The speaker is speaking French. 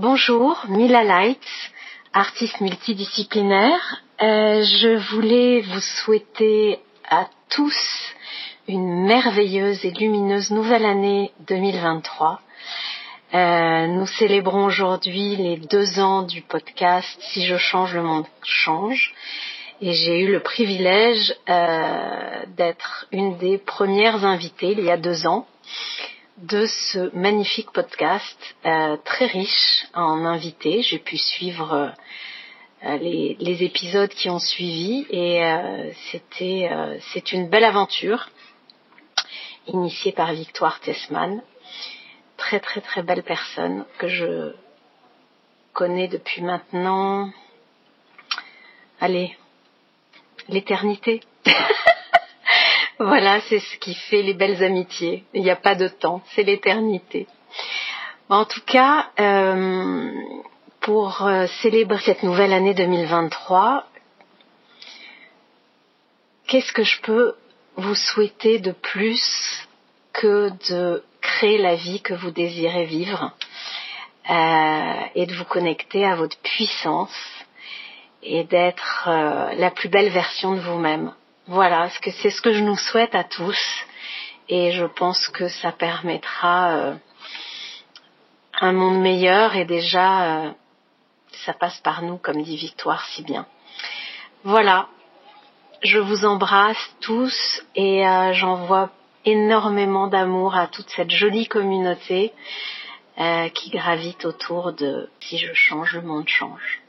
Bonjour, Mila Lights, artiste multidisciplinaire. Euh, je voulais vous souhaiter à tous une merveilleuse et lumineuse nouvelle année 2023. Euh, nous célébrons aujourd'hui les deux ans du podcast Si je change, le monde change. Et j'ai eu le privilège euh, d'être une des premières invitées il y a deux ans de ce magnifique podcast très riche en invités. J'ai pu suivre euh, les, les, épisodes qui ont suivi et euh, c'était c'est une belle aventure initiée par Victoire Tessman. Très très très belle personne que je connais depuis maintenant, allez, l'éternité. Voilà, c'est ce qui fait les belles amitiés. Il n'y a pas de temps, c'est l'éternité. En tout cas, euh, pour euh, célébrer cette nouvelle année 2023, qu'est-ce que je peux vous souhaiter de plus que de créer la vie que vous désirez vivre euh, et de vous connecter à votre puissance et d'être la plus belle version de vous-même? Voilà, c'est ce que je nous souhaite à tous et je pense que ça permettra un monde meilleur et déjà euh, ça passe par nous comme dit Victoire si bien. Voilà, je vous embrasse tous et euh, j'envoie énormément d'amour à toute cette jolie communauté qui gravite autour de si je change, le monde change.